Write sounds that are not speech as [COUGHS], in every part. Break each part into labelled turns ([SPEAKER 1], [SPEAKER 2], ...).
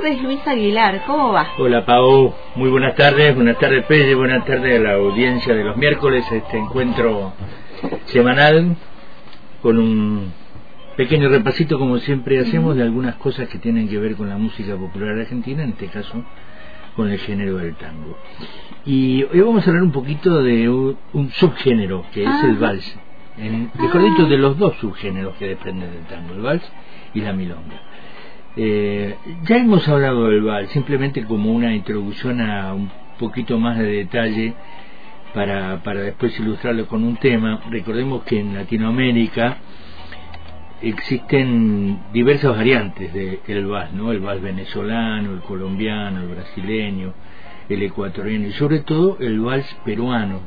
[SPEAKER 1] tardes, Luis Aguilar. ¿Cómo va?
[SPEAKER 2] Hola, Pau. Muy buenas tardes. Buenas tardes, Pelle. Buenas tardes a la audiencia de los miércoles. Este encuentro semanal con un pequeño repasito, como siempre hacemos, de algunas cosas que tienen que ver con la música popular argentina, en este caso con el género del tango. Y hoy vamos a hablar un poquito de un, subgénero, que es el vals. En, mejor dicho, de los dos subgéneros que dependen del tango, el vals y la milonga. Eh, ya hemos hablado del vals, simplemente como una introducción a un poquito más de detalle para, para después ilustrarlo con un tema. Recordemos que en Latinoamérica existen diversas variantes del vals, ¿no? El vals venezolano, el colombiano, el brasileño, el ecuatoriano y sobre todo el vals peruano,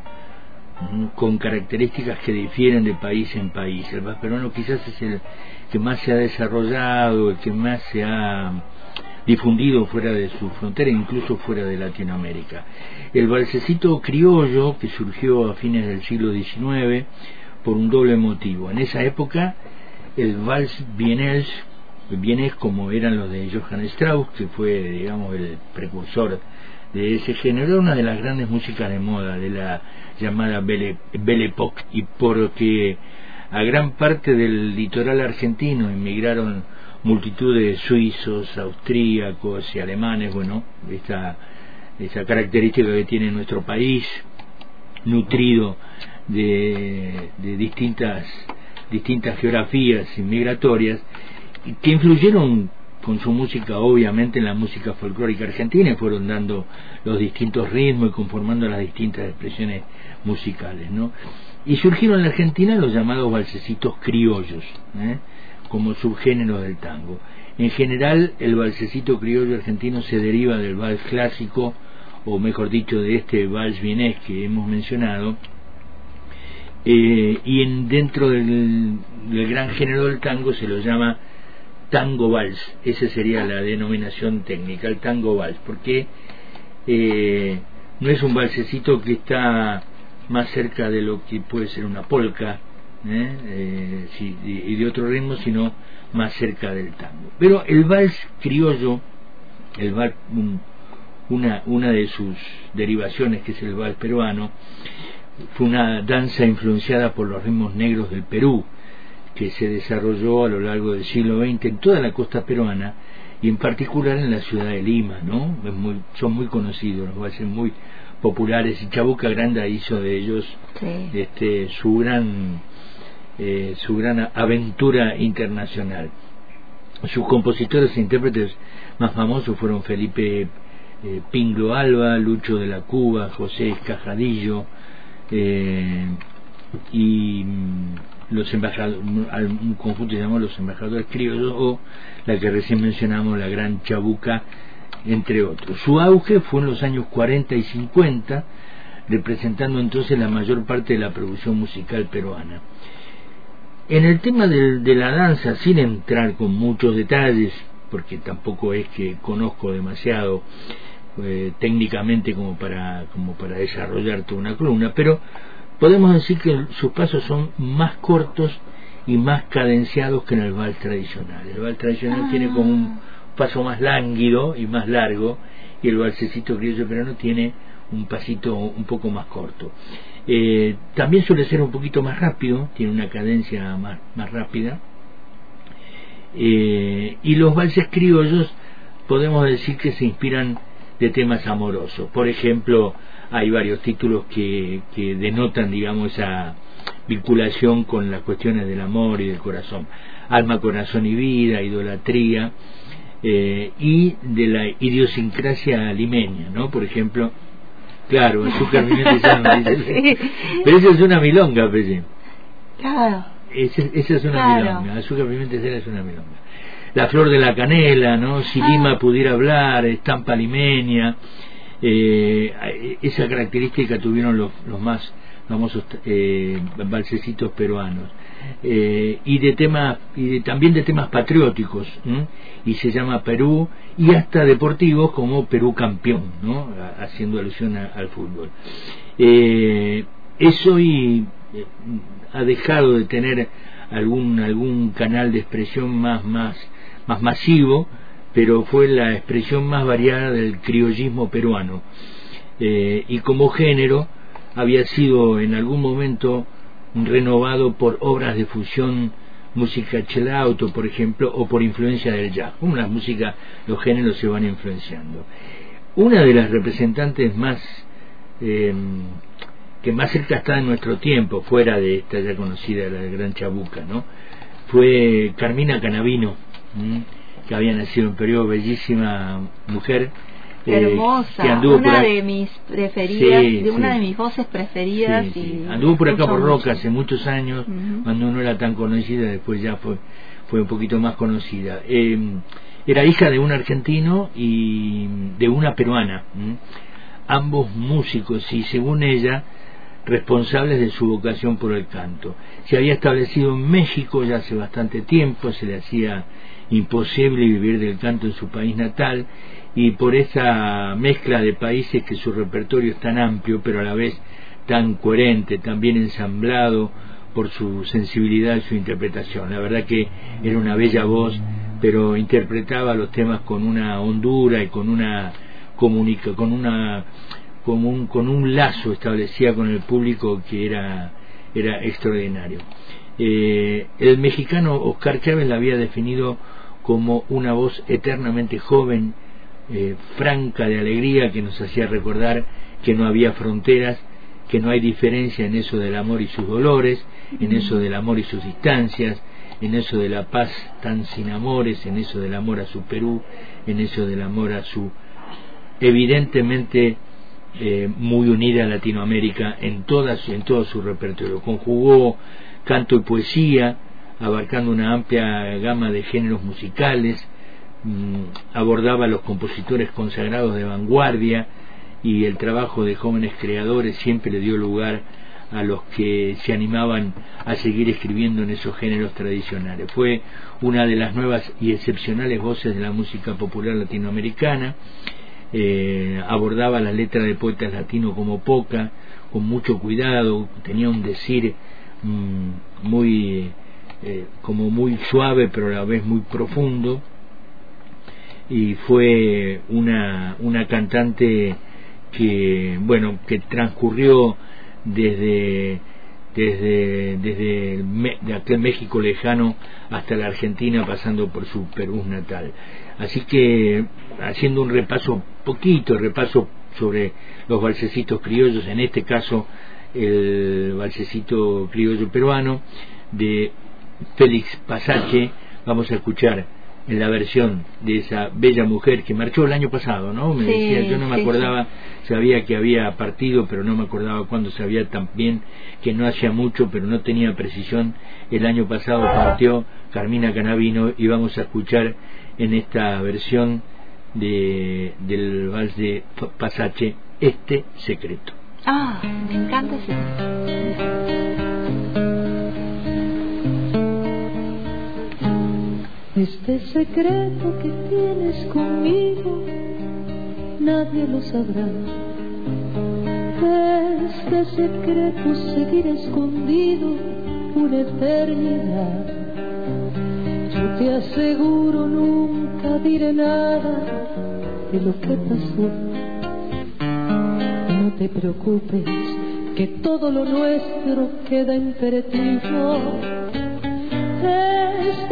[SPEAKER 2] con características que difieren de país en país. El vals peruano quizás es el que más se ha desarrollado, el que más se ha difundido fuera de su frontera, incluso fuera de Latinoamérica. El valsecito criollo, que surgió a fines del siglo XIX por un doble motivo. En esa época, el vals vienés como eran los de Johann Strauss, que fue, digamos, el precursor de ese género, era una de las grandes músicas de moda, de la llamada Belle, Belle Époque, y porque a gran parte del litoral argentino emigraron multitud de suizos, austríacos y alemanes, bueno, esta, esa característica que tiene nuestro país, nutrido de, de distintas, distintas geografías inmigratorias, que influyeron con su música obviamente en la música folclórica argentina y fueron dando los distintos ritmos y conformando las distintas expresiones musicales, ¿no? Y surgieron en la Argentina los llamados balsecitos criollos, ¿eh? como subgénero del tango. En general, el balsecito criollo argentino se deriva del vals clásico, o mejor dicho, de este vals vienés que hemos mencionado, eh, y en, dentro del, gran género del tango se lo llama tango vals, esa sería la denominación técnica, el tango vals, porque eh, no es un balsecito que está más cerca de lo que puede ser una polca ¿eh? Eh, y de otro ritmo, sino más cerca del tango. Pero el vals criollo, el vals, una, una de sus derivaciones, que es el vals peruano, fue una danza influenciada por los ritmos negros del Perú, que se desarrolló a lo largo del siglo XX en toda la costa peruana y en particular en la ciudad de Lima, ¿no? son muy conocidos, los valses muy populares y Chabuca Granda hizo de ellos este, su gran eh, su gran aventura internacional. Sus compositores e intérpretes más famosos fueron Felipe eh, Pinglo Alba, Lucho de la Cuba, José Escajadillo eh, y los embajadores, un conjunto llamado los embajadores criollos o la que recién mencionamos, la gran Chabuca entre otros. Su auge fue en los años 40 y 50, representando entonces la mayor parte de la producción musical peruana. En el tema de, la danza, sin entrar con muchos detalles, porque tampoco es que conozco demasiado eh, técnicamente como para, como para desarrollar toda una columna, pero podemos decir que sus pasos son más cortos y más cadenciados que en el vals tradicional. El vals tradicional tiene como un paso más lánguido y más largo y el valsecito criollo peruano tiene un pasito un poco más corto. Eh, también suele ser un poquito más rápido, tiene una cadencia más, más rápida. Eh, y los valses criollos podemos decir que se inspiran de temas amorosos. Por ejemplo, hay varios títulos que, que denotan, digamos, esa vinculación con las cuestiones del amor y del corazón. Alma, corazón y vida, idolatría, eh, y de la idiosincrasia limeña, ¿no? Por ejemplo, claro, azúcar, pimienta y sal, pero esa es una milonga, Pelle.
[SPEAKER 1] Claro.
[SPEAKER 2] Esa, es una milonga, azúcar, pimienta y sal es una milonga. La flor de la canela, ¿no? Si ah. Lima pudiera hablar, estampa limeña, eh, esa característica tuvieron los, los más famosos eh, balsecitos peruanos. Eh, y de temas y también de temas patrióticos y se llama Perú y hasta deportivos como Perú campeón ¿no? haciendo alusión al fútbol eh, eso y eh, ha dejado de tener algún algún canal de expresión más más más masivo pero fue la expresión más variada del criollismo peruano. Eh, y como género había sido en algún momento renovado por obras de fusión música chelauto, por ejemplo, o por influencia del jazz. Como la música, los géneros se van influenciando. Una de las representantes más eh, que más cerca está en nuestro tiempo, fuera de esta ya conocida, la Gran Chabuca, ¿no? Fue Carmina Canavino, que había nacido en periodo bellísima mujer.
[SPEAKER 1] Eh, Hermosa, una de mis preferidas, de una de mis voces preferidas. y
[SPEAKER 2] anduvo por acá por Roca hace muchos años, cuando no era tan conocida, después ya fue, fue un poquito más conocida. Eh, era hija de un argentino y de una peruana, ambos músicos, y según ella, responsables de su vocación por el canto. Se había establecido en México ya hace bastante tiempo, se le hacía imposible vivir del canto en su país natal y por esa mezcla de países que su repertorio es tan amplio pero a la vez tan coherente, tan bien ensamblado por su sensibilidad y su interpretación. La verdad que era una bella voz, pero interpretaba los temas con una hondura y con una comunica, con una con un, con un lazo establecía con el público que era, era extraordinario. Eh, el mexicano Oscar Chávez la había definido como una voz eternamente joven, eh, franca de alegría, que nos hacía recordar que no había fronteras, que no hay diferencia en eso del amor y sus dolores, en eso del amor y sus distancias, en eso de la paz tan sin amores, en eso del amor a su Perú, en eso del amor a su evidentemente eh, muy unida a Latinoamérica en, todas, en todo su repertorio. Conjugó canto y poesía, abarcando una amplia gama de géneros musicales, mm, abordaba a los compositores consagrados de vanguardia y el trabajo de jóvenes creadores siempre le dio lugar a los que se animaban a seguir escribiendo en esos géneros tradicionales. Fue una de las nuevas y excepcionales voces de la música popular latinoamericana eh, abordaba la letra de poetas latinos como poca, con mucho cuidado, tenía un decir mm, muy eh, como muy suave pero a la vez muy profundo. Y fue una, una cantante que bueno que transcurrió desde desde desde de aquel México lejano hasta la Argentina pasando por su Perú natal. Así que haciendo un repaso poquito repaso sobre los balsecitos criollos, en este caso el balsecito criollo peruano de Félix Pasache, vamos a escuchar en la versión de esa bella mujer que marchó el año pasado, ¿no? Me decía, yo no me acordaba, sabía que había partido, pero no me acordaba cuándo sabía también que no hacía mucho, pero no tenía precisión. El año pasado partió Carmina Canavino y vamos a escuchar en esta versión de, del vals de Pasache, Este Secreto.
[SPEAKER 1] Ah, me encanta ese.
[SPEAKER 3] Este secreto que tienes conmigo, nadie lo sabrá. Este secreto seguirá escondido una eternidad. Yo te aseguro nunca diré nada de lo que pasó. No te preocupes, que todo lo nuestro queda imperativo.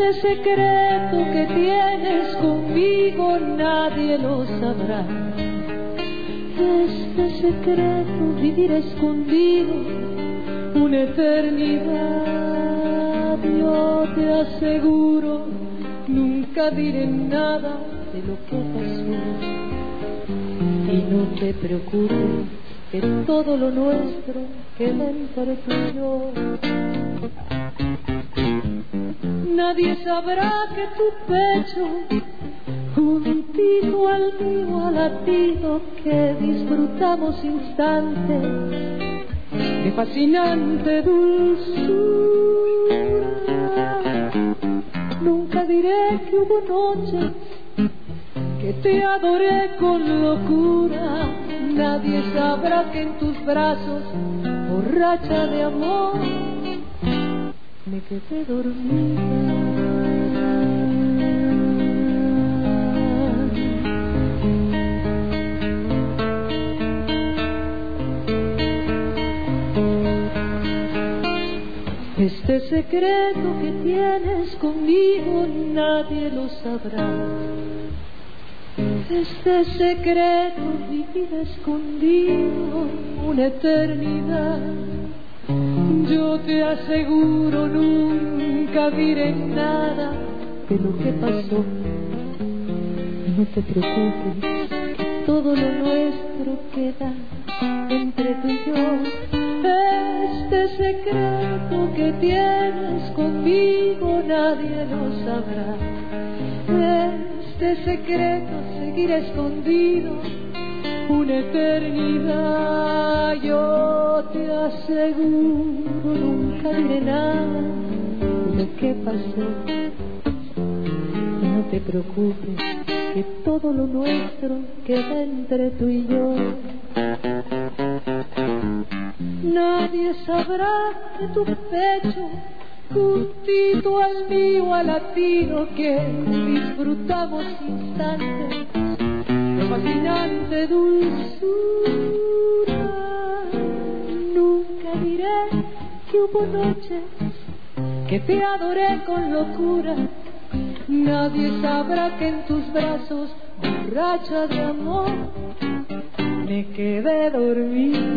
[SPEAKER 3] Este secreto que tienes conmigo nadie lo sabrá. Este secreto vivirá escondido una eternidad. Yo te aseguro, nunca diré nada de lo que pasó. Y no te preocupes, que todo lo nuestro queda entre tú y yo. Nadie sabrá que tu pecho, juntito al mío latido, que disfrutamos instantes de fascinante dulzura. Nunca diré que hubo noches que te adoré con locura. Nadie sabrá que en tus brazos, borracha de amor, me quedé dormida. Este secreto que tienes conmigo nadie lo sabrá. Este secreto vivirá escondido una eternidad. Yo te aseguro nunca diré nada de lo que pasó. No te preocupes, que todo lo nuestro queda entre tú y yo este secreto que tienes conmigo nadie lo sabrá. Este secreto seguirá escondido una eternidad. Yo te aseguro, nunca diré nada de lo que pasó. No te preocupes, que todo lo nuestro queda entre tú y yo. Nadie sabrá de tu pecho, juntito al mío al latino que disfrutamos instantes fascinante dulzura. Nunca diré que hubo noches que te adoré con locura. Nadie sabrá que en tus brazos, borracha de amor, me quedé dormida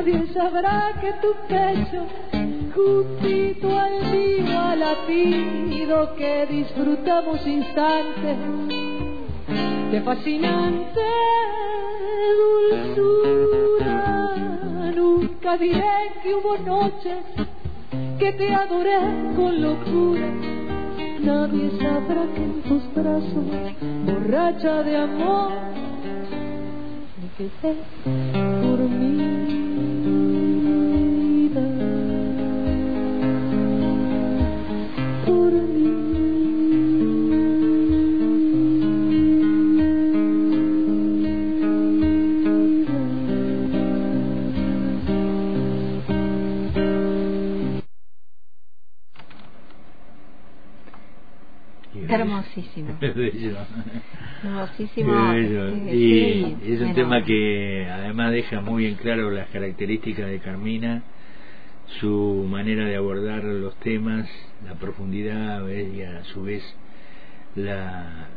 [SPEAKER 3] nadie sabrá que tu pecho, juntito al mío, a latido que disfrutamos instantes de fascinante dulzura. Nunca diré que hubo noches que te adoré con locura. Nadie sabrá que en tus brazos, borracha de amor, me quedé por mí.
[SPEAKER 1] Hermosísimo.
[SPEAKER 2] y es un tema que además deja muy en claro las características de Carmina, su manera de abordar los temas, la profundidad y a su vez la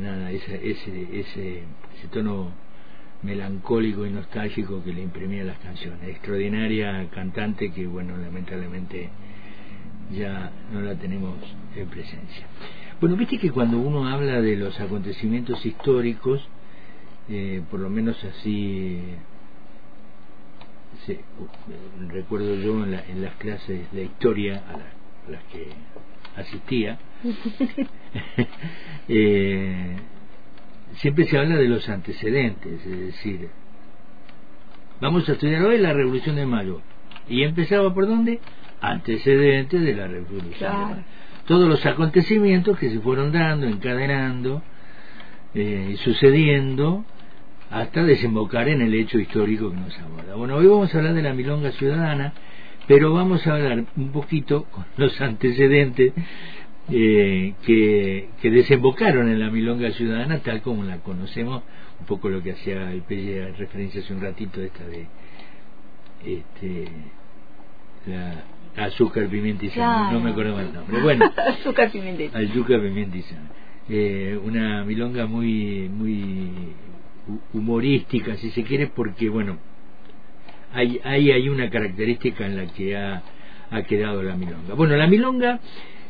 [SPEAKER 2] nada ese, ese, ese, ese tono melancólico y nostálgico que le imprimía las canciones. Extraordinaria cantante que, bueno, lamentablemente ya no la tenemos en presencia. Bueno, viste que cuando uno habla de los acontecimientos históricos, eh, por lo menos así recuerdo yo en, las clases de historia a, las que asistía, [LAUGHS] eh, siempre se habla de los antecedentes, es decir, vamos a estudiar hoy la Revolución de Mayo. ¿Y empezaba por dónde? antecedentes de la revolución. Todos los acontecimientos que se fueron dando, encadenando, eh, sucediendo, hasta desembocar en el hecho histórico que nos aborda. Bueno, hoy vamos a hablar de la milonga ciudadana, pero vamos a hablar un poquito con los antecedentes eh, que, que, desembocaron en la milonga ciudadana tal como la conocemos, un poco lo que hacía el Pelle referencia hace un ratito esta de este, la azúcar, pimienta y sal, no me acuerdo el nombre. Bueno, [LAUGHS]
[SPEAKER 1] azúcar, pimienta y sal.
[SPEAKER 2] Azúcar, pimienta y sal. Eh, una milonga muy, muy humorística, si se quiere, porque, bueno, hay, hay, hay una característica en la que ha, ha quedado la milonga. Bueno, la milonga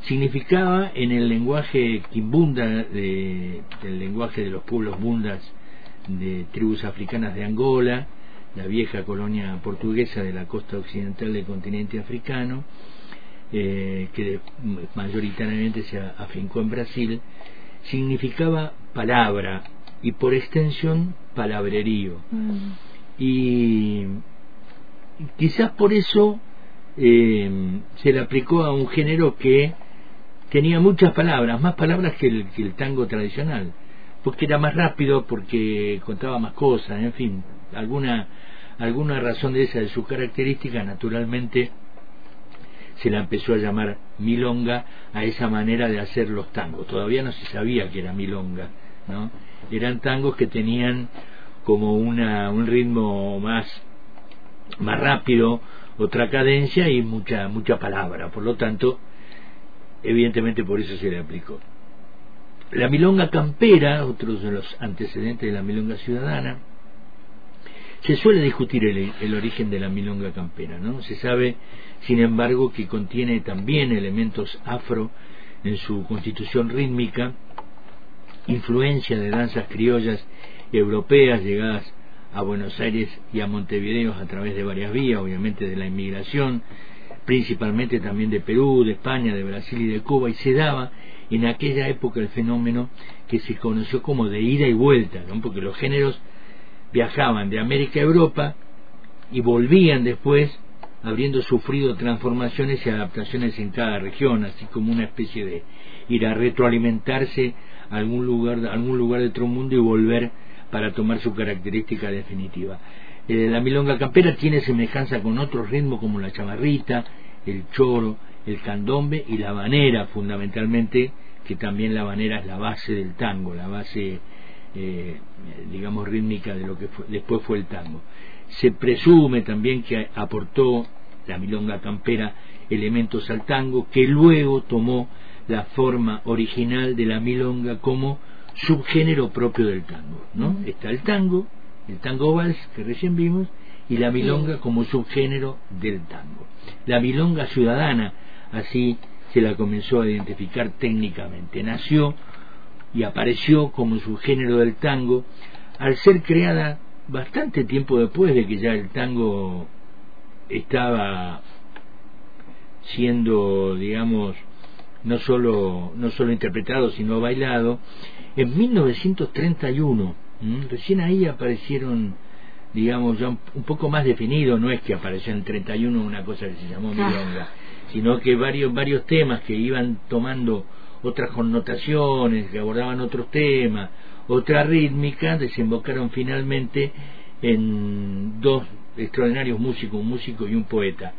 [SPEAKER 2] significaba en el lenguaje quimbunda, de, el lenguaje de los pueblos bundas de tribus africanas de Angola, la vieja colonia portuguesa de la costa occidental del continente africano, eh, que mayoritariamente se afincó en Brasil, significaba palabra y por extensión palabrerío. Mm. Y quizás por eso eh, se le aplicó a un género que tenía muchas palabras, más palabras que el, que el tango tradicional, porque era más rápido, porque contaba más cosas, en fin, alguna alguna razón de esa de su característica, naturalmente se la empezó a llamar milonga a esa manera de hacer los tangos. Todavía no se sabía que era milonga, ¿no? Eran tangos que tenían como una, un ritmo más más rápido, otra cadencia y mucha mucha palabra. Por lo tanto, evidentemente por eso se le aplicó. La milonga campera, otro de los antecedentes de la milonga ciudadana, se suele discutir el, origen de la milonga campera, ¿no? Se sabe, sin embargo, que contiene también elementos afro en su constitución rítmica, influencia de danzas criollas europeas llegadas a Buenos Aires y a Montevideo a través de varias vías, obviamente de la inmigración, principalmente también de Perú, de España, de Brasil y de Cuba, y se daba en aquella época el fenómeno que se conoció como de ida y vuelta, ¿no? porque los géneros viajaban de América a Europa y volvían después habiendo sufrido transformaciones y adaptaciones en cada región, así como una especie de ir a retroalimentarse a algún lugar, a algún lugar de otro mundo y volver para tomar su característica definitiva. Eh, la milonga campera tiene semejanza con otros ritmos como la chamarrita, el choro, el candombe y la banera, fundamentalmente, que también la banera es la base del tango, la base, eh, digamos, rítmica de lo que después fue el tango. Se presume también que aportó la milonga campera elementos al tango, que luego tomó la forma original de la milonga como subgénero propio del tango, ¿no? Está el tango, el tango vals que recién vimos, y la milonga como subgénero del tango. La milonga ciudadana, así se la comenzó a identificar técnicamente. Nació y apareció como subgénero del tango al ser creada bastante tiempo después de que ya el tango estaba siendo, digamos, no solo, no solo interpretado, sino bailado, en 1931. Recién ahí aparecieron, digamos, ya un, poco más definido, no es que apareció en 31 una cosa que se llamó milonga, sino que varios, varios temas que iban tomando otras connotaciones, que abordaban otros temas, otra rítmica, desembocaron finalmente en dos extraordinarios músicos, un músico y un poeta.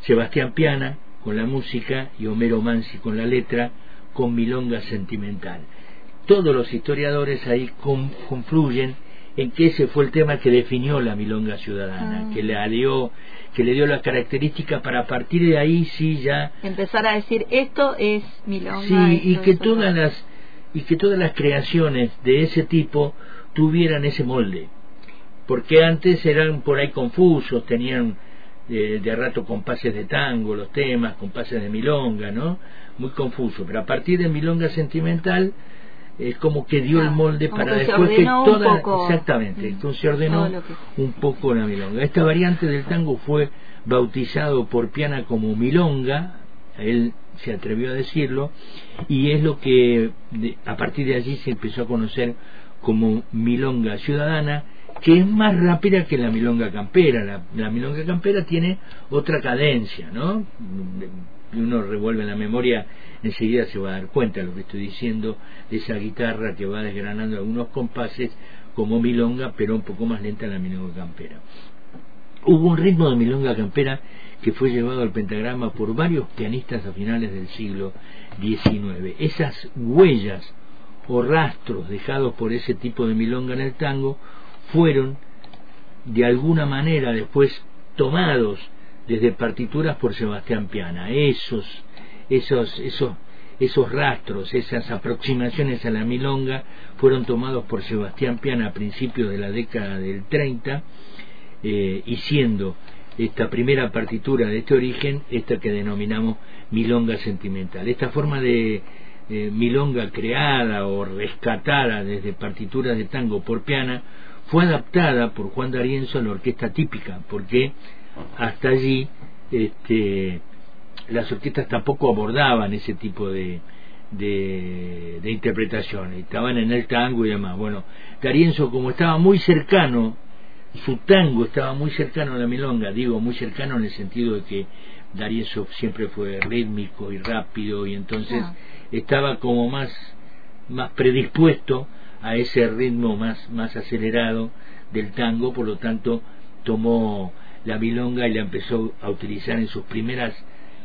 [SPEAKER 2] Sebastián Piana con la música y Homero Mansi con la letra, con Milonga Sentimental. Todos los historiadores ahí confluyen en que ese fue el tema que definió la milonga ciudadana, ah. que le dio que le dio la característica para a partir de ahí sí ya
[SPEAKER 1] empezar a decir esto es milonga
[SPEAKER 2] sí y que todas las y que todas las creaciones de ese tipo tuvieran ese molde porque antes eran por ahí confusos tenían de, de rato compases de tango los temas compases de milonga no muy confuso pero a partir de milonga sentimental es como que dio el molde para después que toda exactamente entonces se ordenó un poco la milonga. Esta variante del tango fue bautizado por Piana como milonga él se atrevió a decirlo y es lo que a partir de allí se empezó a conocer como milonga ciudadana que es más rápida que la milonga campera. La, la milonga campera tiene otra cadencia no uno revuelve la memoria enseguida se va a dar cuenta de lo que estoy diciendo, de esa guitarra que va desgranando algunos compases como milonga, pero un poco más lenta la milonga campera. Hubo un ritmo de milonga campera que fue llevado al pentagrama por varios pianistas a finales del siglo XIX. Esas huellas o rastros dejados por ese tipo de milonga en el tango fueron de alguna manera después tomados desde partituras por Sebastián Piana. Esos esos, esos, esos rastros, esas aproximaciones a la milonga fueron tomados por Sebastián Piana a principios de la década del 30 eh, y siendo esta primera partitura de este origen esta que denominamos milonga sentimental. Esta forma de eh, milonga creada o rescatada desde partituras de tango por Piana fue adaptada por Juan D'Arienzo a la orquesta típica, porque hasta allí este, las orquestas tampoco abordaban ese tipo de, de, de interpretaciones, estaban en el tango y demás. Bueno, Carienzo como estaba muy cercano, su tango estaba muy cercano a la milonga, digo muy cercano en el sentido de que Darienzo siempre fue rítmico y rápido y entonces ah. estaba como más, más predispuesto a ese ritmo más, más acelerado del tango, por lo tanto tomó la milonga y la empezó a utilizar en sus primeras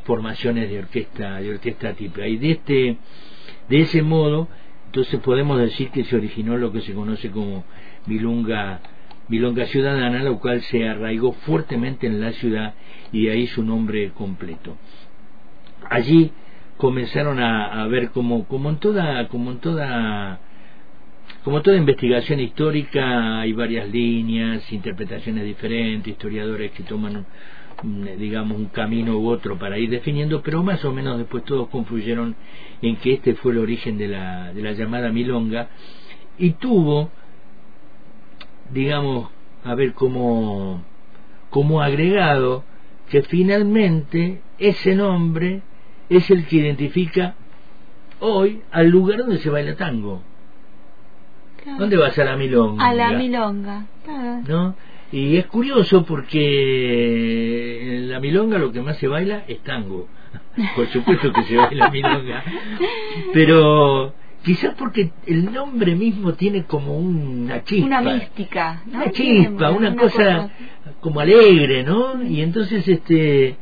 [SPEAKER 2] formaciones de orquesta de orquesta típica y de este de ese modo entonces podemos decir que se originó lo que se conoce como milonga Milonga Ciudadana, lo cual se arraigó fuertemente en la ciudad y ahí su nombre completo. Allí comenzaron a, ver como, como en toda, como en toda como toda investigación histórica hay varias líneas, interpretaciones diferentes, historiadores que toman digamos un camino u otro para ir definiendo, pero más o menos después todos confluyeron en que este fue el origen de la, de la llamada milonga y tuvo digamos, a ver cómo, como agregado que finalmente ese nombre es el que identifica hoy al lugar donde se baila tango. ¿Dónde vas a la milonga?
[SPEAKER 1] A la milonga,
[SPEAKER 2] ¿No? Y es curioso porque en la milonga lo que más se baila es tango. [LAUGHS] Por supuesto que se baila milonga. Pero Quizás porque el nombre mismo tiene como una chispa.
[SPEAKER 1] Una mística,
[SPEAKER 2] Una chispa, una, cosa, como alegre, ¿no? Y entonces, este,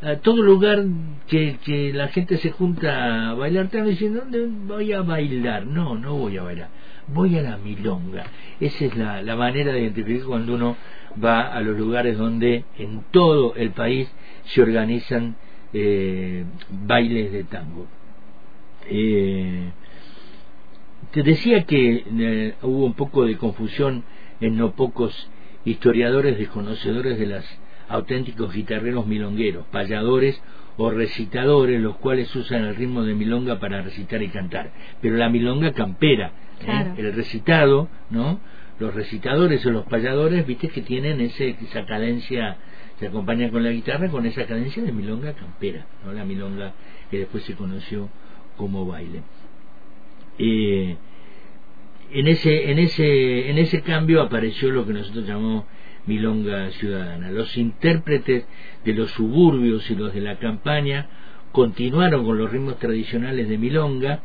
[SPEAKER 2] a todo lugar que, que la gente se junta a bailar, están diciendo, ¿dónde voy a bailar? No, no voy a bailar, voy a la milonga. Esa es la, la manera de identificar cuando uno va a los lugares donde en todo el país se organizan eh, bailes de tango. Eh, te decía que eh, hubo un poco de confusión en no pocos historiadores desconocedores de los auténticos guitarreros milongueros, payadores o recitadores, los cuales usan el ritmo de milonga para recitar y cantar. Pero la milonga campera, ¿eh? el recitado, ¿no? Los recitadores o los payadores, viste que tienen ese, esa cadencia, se acompañan con la guitarra con esa cadencia de milonga campera, ¿no? La milonga que después se conoció como baile en ese en ese en ese cambio apareció lo que nosotros llamamos milonga ciudadana los intérpretes de los suburbios y los de la campaña continuaron con los ritmos tradicionales de milonga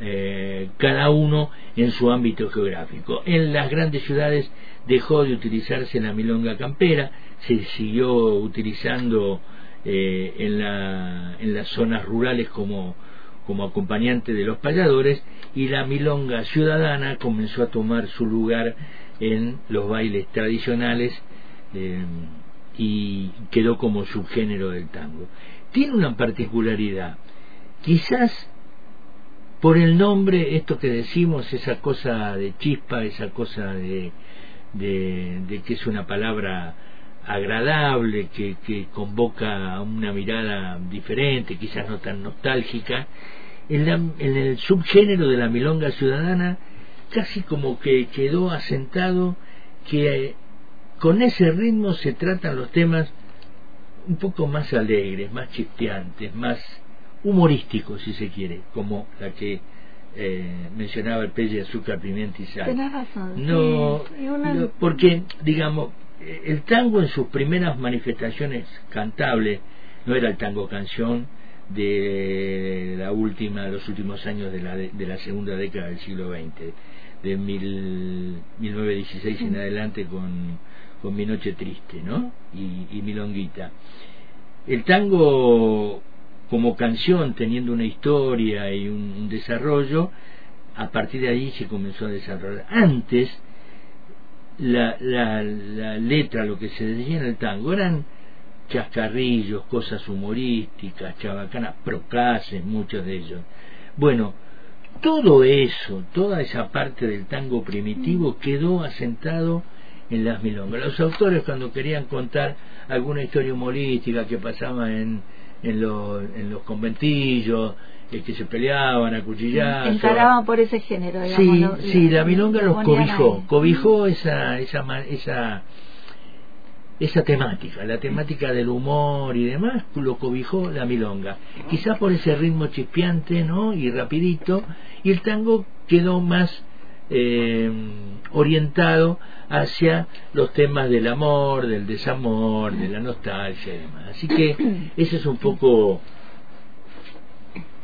[SPEAKER 2] eh, cada uno en su ámbito geográfico en las grandes ciudades dejó de utilizarse la milonga campera se siguió utilizando eh, en, la, en las zonas rurales como como acompañante de los payadores y la milonga ciudadana comenzó a tomar su lugar en los bailes tradicionales eh, y quedó como subgénero del tango. Tiene una particularidad, quizás por el nombre, esto que decimos, esa cosa de chispa, esa cosa de, de, que es una palabra agradable, que, que convoca a una mirada diferente, quizás no tan nostálgica, en, el subgénero de la milonga ciudadana casi como que quedó asentado que eh, con ese ritmo se tratan los temas un poco más alegres, más chispeantes, más humorísticos si se quiere, como la que eh, mencionaba el Pelle Azúcar, Pimienta y Sal.
[SPEAKER 1] razón.
[SPEAKER 2] No, porque, digamos, el tango en sus primeras manifestaciones cantables no era el tango canción, de la última, los últimos años de la, de la segunda década del siglo XX, de mil, 1916 en adelante con, con Mi Noche Triste, ¿no? Y, y Milonguita. El tango como canción, teniendo una historia y un, desarrollo, a partir de ahí se comenzó a desarrollar. Antes, la, la, la letra, lo que se decía en el tango, eran chascarrillos, cosas humorísticas, chabacanas, procases, muchos de ellos. Bueno, todo eso, toda esa parte del tango primitivo quedó asentado en las milongas. Los autores cuando querían contar alguna historia humorística que pasaba en, en, los, en los conventillos, eh, que se peleaban a cuchillazos.
[SPEAKER 1] Encaraban por ese género, digamos.
[SPEAKER 2] Sí, sí, la milonga los cobijó, cobijó esa, esa, esa esa temática, la temática del humor y demás, lo cobijó la milonga. Quizás por ese ritmo chispeante, ¿no? Y rapidito, y el tango quedó más eh, orientado hacia los temas del amor, del desamor, de la nostalgia y demás. Así que [COUGHS] ese es un poco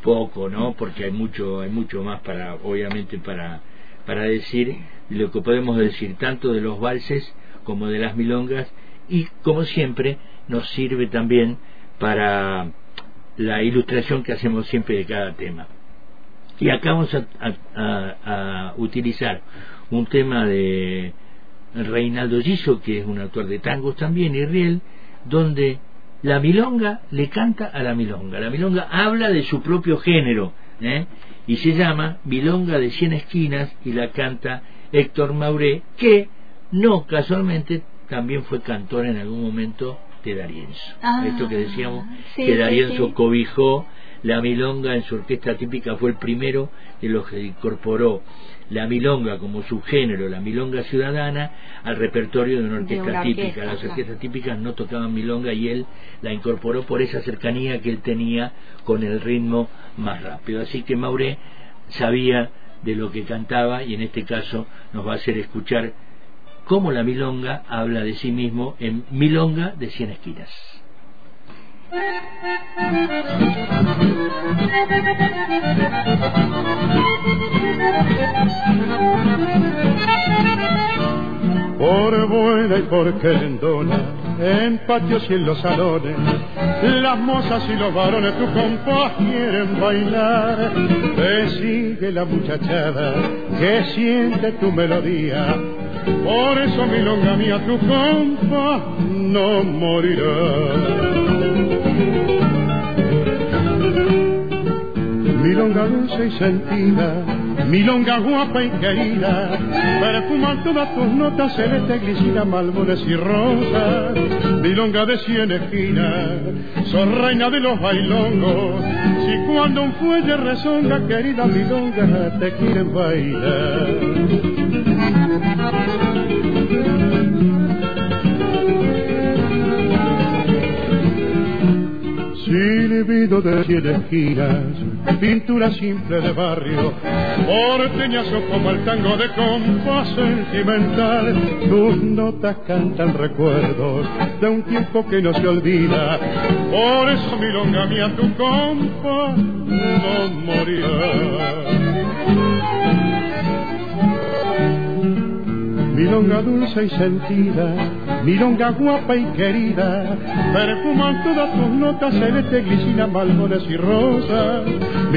[SPEAKER 2] poco, ¿no? Porque hay mucho hay mucho más para obviamente para para decir lo que podemos decir tanto de los valses como de las milongas y como siempre nos sirve también para la ilustración que hacemos siempre de cada tema. Y acá vamos a, utilizar un tema de Reinaldo Giso, que es un autor de tangos también, y Riel, donde la milonga le canta a la milonga. La milonga habla de su propio género, ¿eh? y se llama Milonga de Cien Esquinas, y la canta Héctor Mauré, que no casualmente también fue cantor en algún momento de Darienzo. Ah, Esto que decíamos, que Darienzo cobijó la milonga en su orquesta típica, fue el primero de los que incorporó la milonga como subgénero, la milonga ciudadana, al repertorio de una orquesta típica. Las orquestas típicas no tocaban milonga y él la incorporó por esa cercanía que él tenía con el ritmo más rápido. Así que Mauré sabía de lo que cantaba y en este caso nos va a hacer escuchar cómo la milonga habla de sí mismo en Milonga de Cien Esquinas.
[SPEAKER 4] Por buena y por querendona, en patios y en los salones, las mozas y los varones tu compás quieren bailar. Te sigue la muchachada que siente tu melodía por eso, milonga mía, tu compa no morirá. Milonga dulce y sentida, milonga guapa y querida, perfuman todas tus notas, celeste, glicina, malbones y rosas. Milonga de cien esquinas, sos reina de los bailongos, si cuando un fuelle resonga, querida milonga, te quieren bailar. Silbido de cien esquinas, pintura simple de barrio, porteñazo como el tango de compás sentimental. Tus notas cantan recuerdos de un tiempo que no se olvida, por eso milonga mía tu compa no morirá. milonga dulce y sentida, milonga guapa y querida, perfuman todas tus notas, celeste, glicina, malbones y rosas,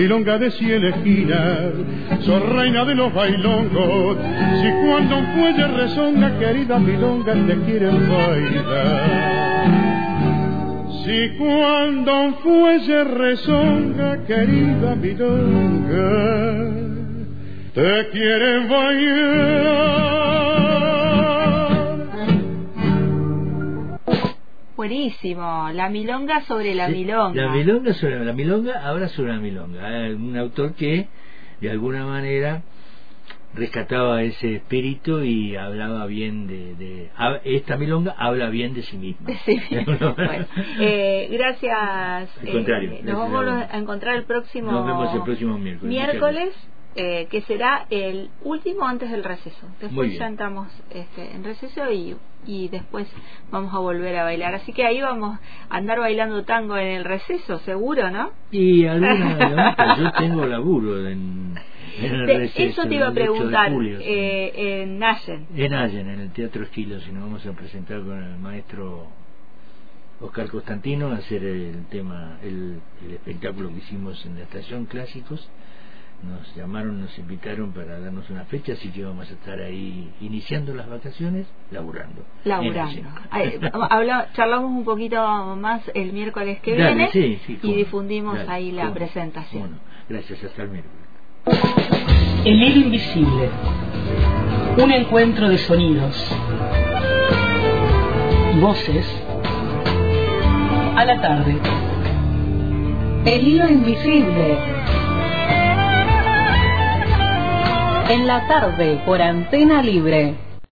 [SPEAKER 4] milonga de cien esquinas, sos reina de los bailongos, si cuando un fuelle resonga, querida milonga, te quieren bailar. Si cuando un fuelle resonga, querida milonga, te quieren bailar.
[SPEAKER 1] Buenísimo. La milonga sobre la milonga.
[SPEAKER 2] La milonga sobre la milonga, ahora sobre la milonga. Un autor que, de alguna manera, rescataba ese espíritu y hablaba bien de, esta milonga habla bien de sí misma. [LAUGHS]
[SPEAKER 1] Eh, gracias.
[SPEAKER 2] Eh,
[SPEAKER 1] nos vamos a encontrar el próximo.
[SPEAKER 2] Nos vemos el próximo miércoles.
[SPEAKER 1] Miércoles eh, que será el último antes del receso. Después ya entramos este, en receso y, y después vamos a volver a bailar. Así que ahí vamos a andar bailando tango en el receso, seguro, ¿no?
[SPEAKER 2] Y alguna, yo tengo laburo en, el receso.
[SPEAKER 1] Eso te iba a preguntar, eh, en Allen.
[SPEAKER 2] En Allen, en el Teatro Esquilo, si nos vamos a presentar con el maestro Oscar Constantino a hacer el tema, el, el espectáculo que hicimos en la estación Clásicos nos llamaron, nos invitaron para darnos una fecha, así que vamos a estar ahí iniciando las vacaciones, laburando.
[SPEAKER 1] Laburando. [LAUGHS] Habla, charlamos un poquito más el miércoles que viene y difundimos ahí la presentación. Bueno,
[SPEAKER 2] gracias, hasta el miércoles.
[SPEAKER 5] El hilo invisible. Un encuentro de sonidos y voces a la tarde. El hilo invisible en la tarde por Antena Libre.